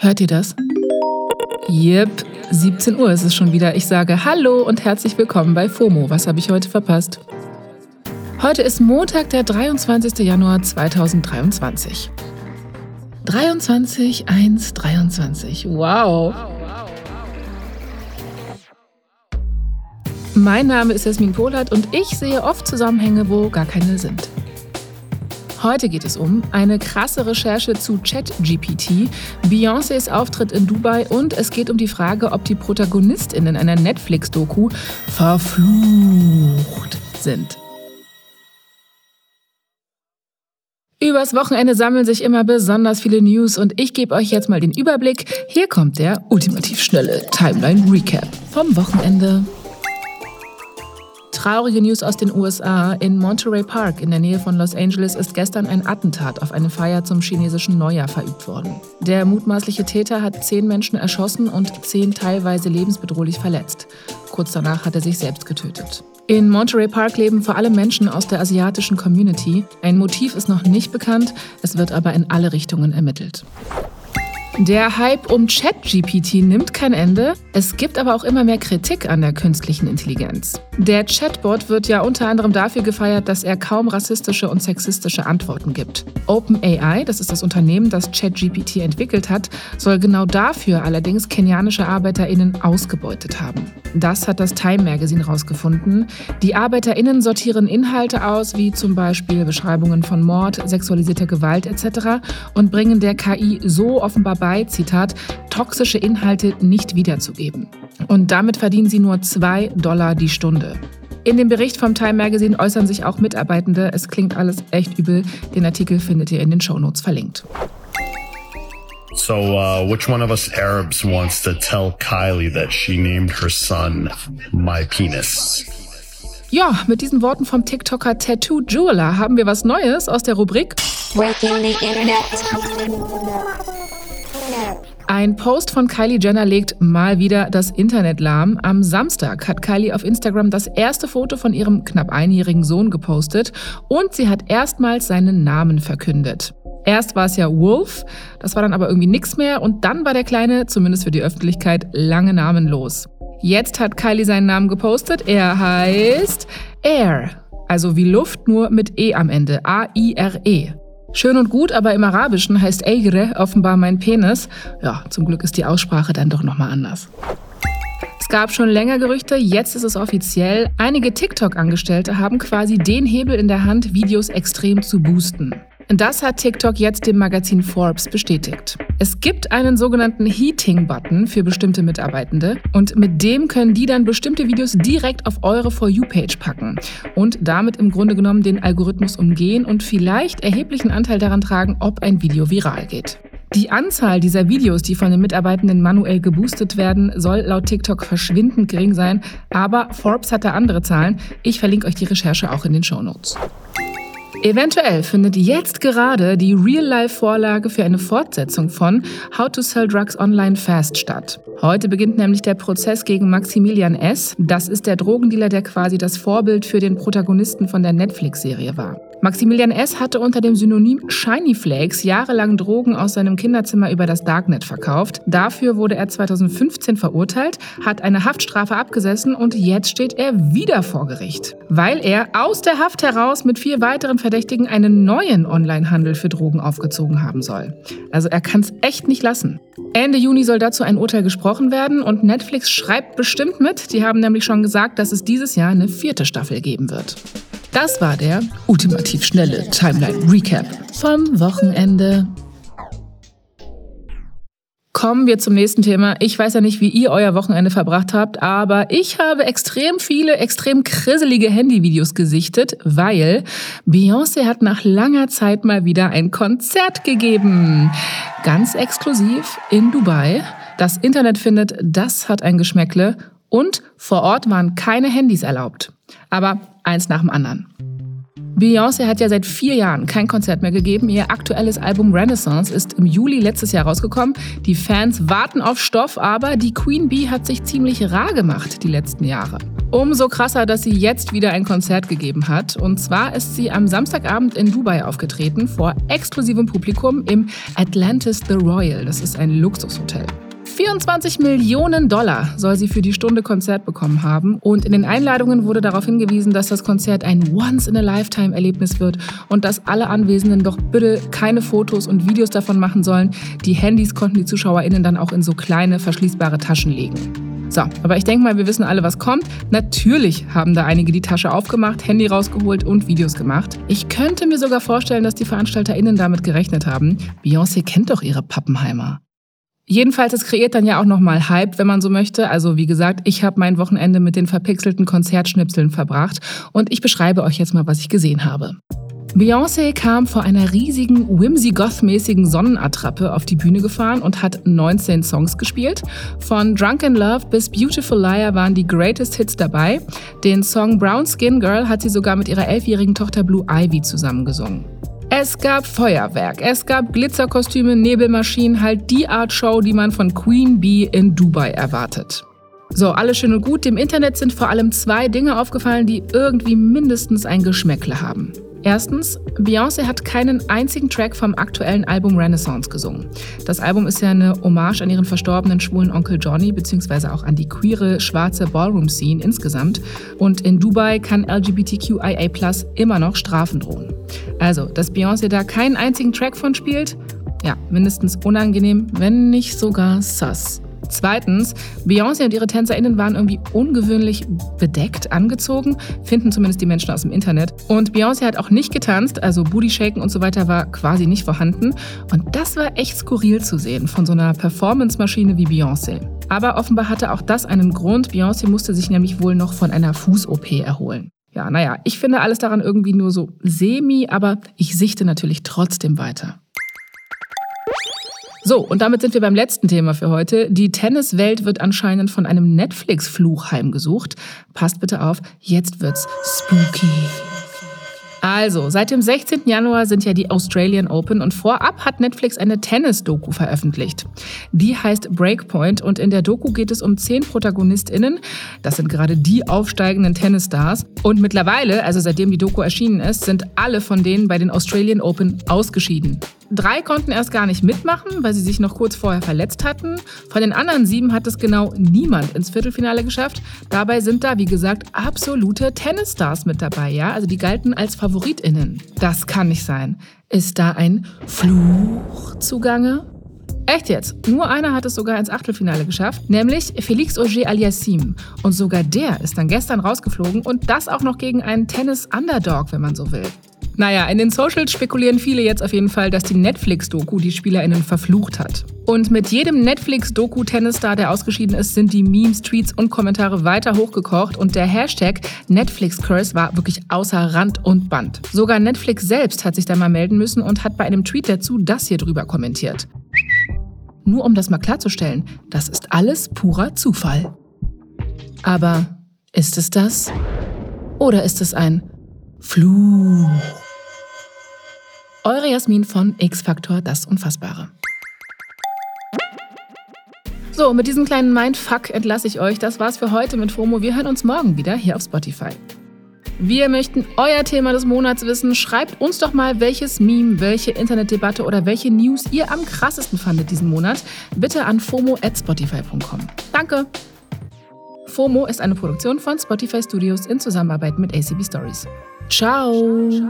Hört ihr das? Yep, 17 Uhr ist es schon wieder. Ich sage Hallo und herzlich willkommen bei FOMO. Was habe ich heute verpasst? Heute ist Montag, der 23. Januar 2023. 23, 1, 23. Wow. Mein Name ist Jasmin Polat und ich sehe oft Zusammenhänge, wo gar keine sind. Heute geht es um eine krasse Recherche zu ChatGPT, Beyoncés Auftritt in Dubai und es geht um die Frage, ob die ProtagonistInnen einer Netflix-Doku verflucht sind. Übers Wochenende sammeln sich immer besonders viele News und ich gebe euch jetzt mal den Überblick. Hier kommt der ultimativ schnelle Timeline Recap vom Wochenende. Traurige News aus den USA. In Monterey Park in der Nähe von Los Angeles ist gestern ein Attentat auf eine Feier zum chinesischen Neujahr verübt worden. Der mutmaßliche Täter hat zehn Menschen erschossen und zehn teilweise lebensbedrohlich verletzt. Kurz danach hat er sich selbst getötet. In Monterey Park leben vor allem Menschen aus der asiatischen Community. Ein Motiv ist noch nicht bekannt, es wird aber in alle Richtungen ermittelt. Der Hype um ChatGPT nimmt kein Ende. Es gibt aber auch immer mehr Kritik an der künstlichen Intelligenz. Der Chatbot wird ja unter anderem dafür gefeiert, dass er kaum rassistische und sexistische Antworten gibt. OpenAI, das ist das Unternehmen, das ChatGPT entwickelt hat, soll genau dafür allerdings kenianische ArbeiterInnen ausgebeutet haben. Das hat das Time Magazine herausgefunden. Die ArbeiterInnen sortieren Inhalte aus, wie zum Beispiel Beschreibungen von Mord, sexualisierter Gewalt etc. und bringen der KI so offenbar bei, dabei, Zitat, toxische Inhalte nicht wiederzugeben. Und damit verdienen sie nur 2 Dollar die Stunde. In dem Bericht vom Time Magazine äußern sich auch Mitarbeitende. Es klingt alles echt übel. Den Artikel findet ihr in den Shownotes verlinkt. So, uh, which one of us Arabs wants to tell Kylie that she named her son my penis? Ja, mit diesen Worten vom TikToker Tattoo Jeweler haben wir was Neues aus der Rubrik Breaking the Internet. Ein Post von Kylie Jenner legt mal wieder das Internet lahm. Am Samstag hat Kylie auf Instagram das erste Foto von ihrem knapp einjährigen Sohn gepostet und sie hat erstmals seinen Namen verkündet. Erst war es ja Wolf, das war dann aber irgendwie nichts mehr und dann war der Kleine, zumindest für die Öffentlichkeit, lange namenlos. Jetzt hat Kylie seinen Namen gepostet. Er heißt Air, also wie Luft nur mit E am Ende. A-I-R-E. Schön und gut, aber im Arabischen heißt Eigre offenbar mein Penis. Ja, zum Glück ist die Aussprache dann doch nochmal anders. Es gab schon länger Gerüchte, jetzt ist es offiziell. Einige TikTok-Angestellte haben quasi den Hebel in der Hand, Videos extrem zu boosten. Das hat TikTok jetzt dem Magazin Forbes bestätigt. Es gibt einen sogenannten Heating-Button für bestimmte Mitarbeitende und mit dem können die dann bestimmte Videos direkt auf eure For You-Page packen und damit im Grunde genommen den Algorithmus umgehen und vielleicht erheblichen Anteil daran tragen, ob ein Video viral geht. Die Anzahl dieser Videos, die von den Mitarbeitenden manuell geboostet werden, soll laut TikTok verschwindend gering sein, aber Forbes hat da andere Zahlen. Ich verlinke euch die Recherche auch in den Show Notes. Eventuell findet jetzt gerade die Real-Life-Vorlage für eine Fortsetzung von How to Sell Drugs Online Fast statt. Heute beginnt nämlich der Prozess gegen Maximilian S. Das ist der Drogendealer, der quasi das Vorbild für den Protagonisten von der Netflix-Serie war. Maximilian S. hatte unter dem Synonym Shiny Flakes jahrelang Drogen aus seinem Kinderzimmer über das Darknet verkauft. Dafür wurde er 2015 verurteilt, hat eine Haftstrafe abgesessen und jetzt steht er wieder vor Gericht, weil er aus der Haft heraus mit vier weiteren Verdächtigen einen neuen Onlinehandel für Drogen aufgezogen haben soll. Also er kann es echt nicht lassen. Ende Juni soll dazu ein Urteil gesprochen werden und Netflix schreibt bestimmt mit. Die haben nämlich schon gesagt, dass es dieses Jahr eine vierte Staffel geben wird. Das war der ultimativ schnelle Timeline Recap vom Wochenende. Kommen wir zum nächsten Thema. Ich weiß ja nicht, wie ihr euer Wochenende verbracht habt, aber ich habe extrem viele, extrem krisselige Handyvideos gesichtet, weil Beyoncé hat nach langer Zeit mal wieder ein Konzert gegeben. Ganz exklusiv in Dubai. Das Internet findet, das hat ein Geschmäckle und vor Ort waren keine Handys erlaubt. Aber eins nach dem anderen. Beyoncé hat ja seit vier Jahren kein Konzert mehr gegeben. Ihr aktuelles Album Renaissance ist im Juli letztes Jahr rausgekommen. Die Fans warten auf Stoff, aber die Queen Bee hat sich ziemlich rar gemacht die letzten Jahre. Umso krasser, dass sie jetzt wieder ein Konzert gegeben hat. Und zwar ist sie am Samstagabend in Dubai aufgetreten vor exklusivem Publikum im Atlantis The Royal. Das ist ein Luxushotel. 24 Millionen Dollar soll sie für die Stunde Konzert bekommen haben. Und in den Einladungen wurde darauf hingewiesen, dass das Konzert ein Once-in-a-Lifetime-Erlebnis wird und dass alle Anwesenden doch bitte keine Fotos und Videos davon machen sollen. Die Handys konnten die ZuschauerInnen dann auch in so kleine, verschließbare Taschen legen. So, aber ich denke mal, wir wissen alle, was kommt. Natürlich haben da einige die Tasche aufgemacht, Handy rausgeholt und Videos gemacht. Ich könnte mir sogar vorstellen, dass die VeranstalterInnen damit gerechnet haben. Beyoncé kennt doch ihre Pappenheimer. Jedenfalls, es kreiert dann ja auch nochmal Hype, wenn man so möchte. Also wie gesagt, ich habe mein Wochenende mit den verpixelten Konzertschnipseln verbracht und ich beschreibe euch jetzt mal, was ich gesehen habe. Beyoncé kam vor einer riesigen Whimsy Goth-mäßigen Sonnenattrappe auf die Bühne gefahren und hat 19 Songs gespielt. Von Drunk in Love bis Beautiful Liar waren die Greatest Hits dabei. Den Song Brown Skin Girl hat sie sogar mit ihrer elfjährigen Tochter Blue Ivy zusammengesungen. Es gab Feuerwerk, es gab Glitzerkostüme, Nebelmaschinen, halt die Art Show, die man von Queen Bee in Dubai erwartet. So, alles schön und gut. Dem Internet sind vor allem zwei Dinge aufgefallen, die irgendwie mindestens ein Geschmäckle haben. Erstens, Beyoncé hat keinen einzigen Track vom aktuellen Album Renaissance gesungen. Das Album ist ja eine Hommage an ihren verstorbenen schwulen Onkel Johnny, beziehungsweise auch an die queere schwarze Ballroom-Scene insgesamt. Und in Dubai kann LGBTQIA immer noch Strafen drohen. Also, dass Beyoncé da keinen einzigen Track von spielt, ja, mindestens unangenehm, wenn nicht sogar sus. Zweitens, Beyoncé und ihre TänzerInnen waren irgendwie ungewöhnlich bedeckt angezogen, finden zumindest die Menschen aus dem Internet. Und Beyoncé hat auch nicht getanzt, also Booty Shaken und so weiter war quasi nicht vorhanden. Und das war echt skurril zu sehen von so einer Performance-Maschine wie Beyoncé. Aber offenbar hatte auch das einen Grund. Beyoncé musste sich nämlich wohl noch von einer Fuß-OP erholen. Ja, naja, ich finde alles daran irgendwie nur so semi, aber ich sichte natürlich trotzdem weiter. So, und damit sind wir beim letzten Thema für heute. Die Tenniswelt wird anscheinend von einem Netflix-Fluch heimgesucht. Passt bitte auf, jetzt wird's spooky. Also, seit dem 16. Januar sind ja die Australian Open und vorab hat Netflix eine Tennis-Doku veröffentlicht. Die heißt Breakpoint und in der Doku geht es um zehn ProtagonistInnen. Das sind gerade die aufsteigenden Tennisstars. Und mittlerweile, also seitdem die Doku erschienen ist, sind alle von denen bei den Australian Open ausgeschieden. Drei konnten erst gar nicht mitmachen, weil sie sich noch kurz vorher verletzt hatten. Von den anderen sieben hat es genau niemand ins Viertelfinale geschafft. Dabei sind da, wie gesagt, absolute Tennisstars mit dabei, ja? Also die galten als FavoritInnen. Das kann nicht sein. Ist da ein Fluch zugange? Echt jetzt? Nur einer hat es sogar ins Achtelfinale geschafft, nämlich Felix Auger Aliassim. Und sogar der ist dann gestern rausgeflogen und das auch noch gegen einen Tennis-Underdog, wenn man so will. Naja, in den Socials spekulieren viele jetzt auf jeden Fall, dass die Netflix-Doku die SpielerInnen verflucht hat. Und mit jedem Netflix-Doku-Tennisstar, der ausgeschieden ist, sind die Memes, Tweets und Kommentare weiter hochgekocht und der Hashtag Netflix-Curse war wirklich außer Rand und Band. Sogar Netflix selbst hat sich da mal melden müssen und hat bei einem Tweet dazu das hier drüber kommentiert. Nur um das mal klarzustellen, das ist alles purer Zufall. Aber ist es das? Oder ist es ein Fluch? Eure Jasmin von X-Factor, das Unfassbare. So, mit diesem kleinen Mindfuck entlasse ich euch. Das war's für heute mit FOMO. Wir hören uns morgen wieder hier auf Spotify. Wir möchten euer Thema des Monats wissen. Schreibt uns doch mal, welches Meme, welche Internetdebatte oder welche News ihr am krassesten fandet diesen Monat. Bitte an fomo@spotify.com. Danke. FOMO ist eine Produktion von Spotify Studios in Zusammenarbeit mit ACB Stories. Ciao.